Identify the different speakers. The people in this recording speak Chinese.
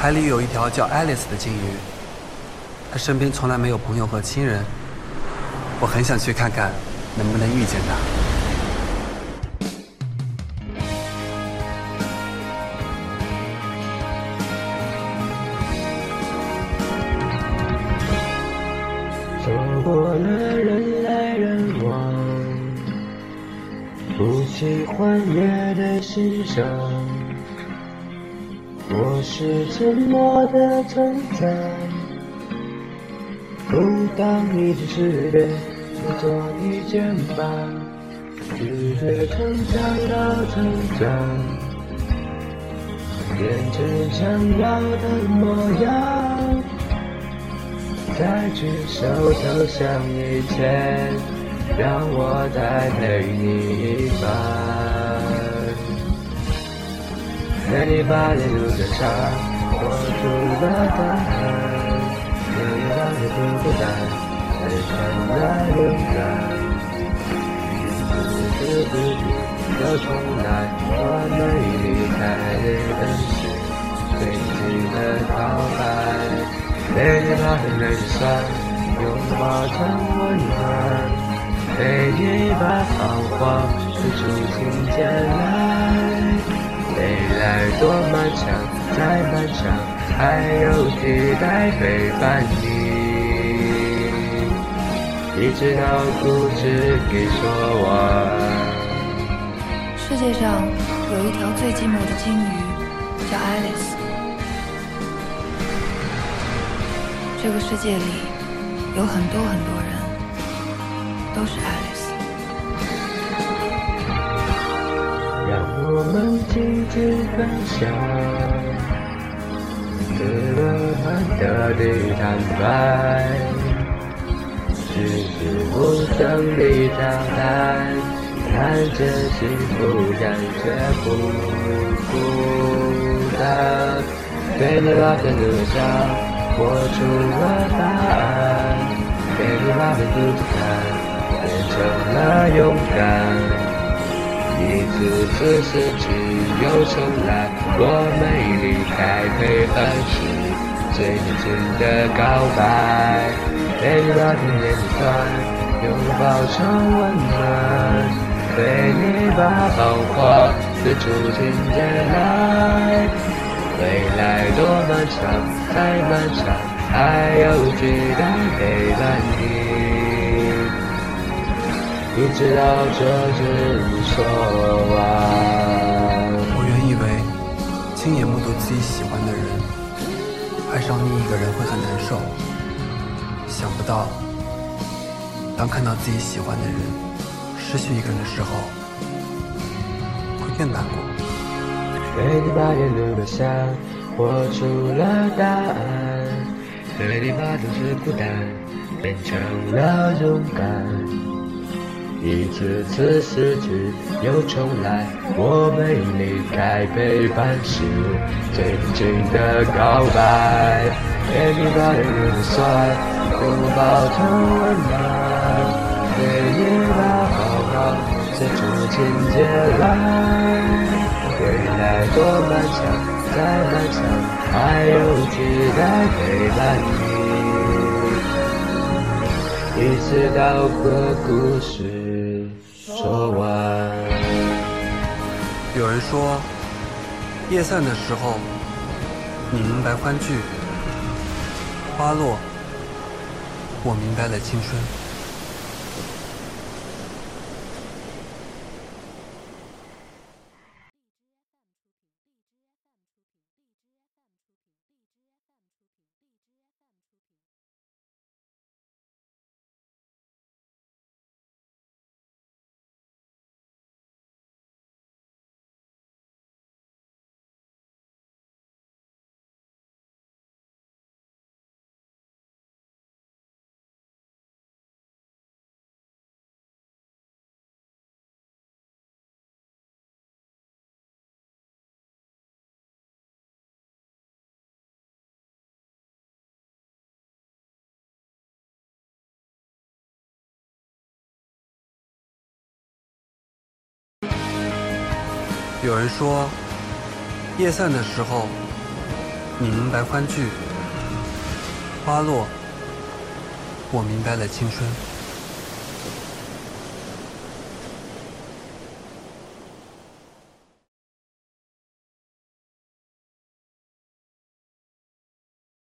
Speaker 1: 海里有一条叫 Alice 的鲸鱼，它身边从来没有朋友和亲人，我很想去看看，能不能遇见它。
Speaker 2: 走过了人来人往，不喜欢也得欣赏。我是沉默的存在，不当你的世界，只做你肩膀，拒绝成长到成长，变成想要的模样，在举手投降以前，让我再陪你一番。陪你把沿路的伤活出了答案，陪你把你不孤单，变成了勇敢。一次不去又重来，我们离开日本时最近的告白。陪你把眼泪酸拥抱成温暖，陪你把彷徨撕出情节来。未来多漫长，再漫长，还有期待陪伴你，一直到故事给说完。
Speaker 3: 世界上有一条最寂寞的鲸鱼，叫爱丽丝。这个世界里有很多很多人，都是爱丽丝。
Speaker 2: 让我们静静分享，自乐般的地坦白，只是不曾理交代，看着幸福感觉不孤单，对你把真的想活出了答案，给你把每个姿态变成了勇敢。一次次失去又重来，我没离开陪伴是最年轻的告白。陪你把甜言蜜语拥抱成温暖，陪你把彷徨撕出情节来。未来多漫长，太漫长，还有期待陪伴你。一直到这句说完。
Speaker 1: 我原以为亲眼目睹自己喜欢的人爱上另一个人会很难受，想不到当看到自己喜欢的人失去一个人的时候，会更难过。
Speaker 2: 陪你把沿路的伤活出了答案，陪你把总是孤单变成了勇敢。一次次失去又重来，我没离开，陪伴是最真情的告白。陪你把眼泪酸拥抱成温暖，陪你把彷徨写出情节来。未来多漫长，再漫长，还有期待陪伴你，一直到故事。说完。
Speaker 1: 有人说，夜散的时候，你明白欢聚；花落，我明白了青春。有人说，夜散的时候，你明白欢聚，花落，我明白了青春。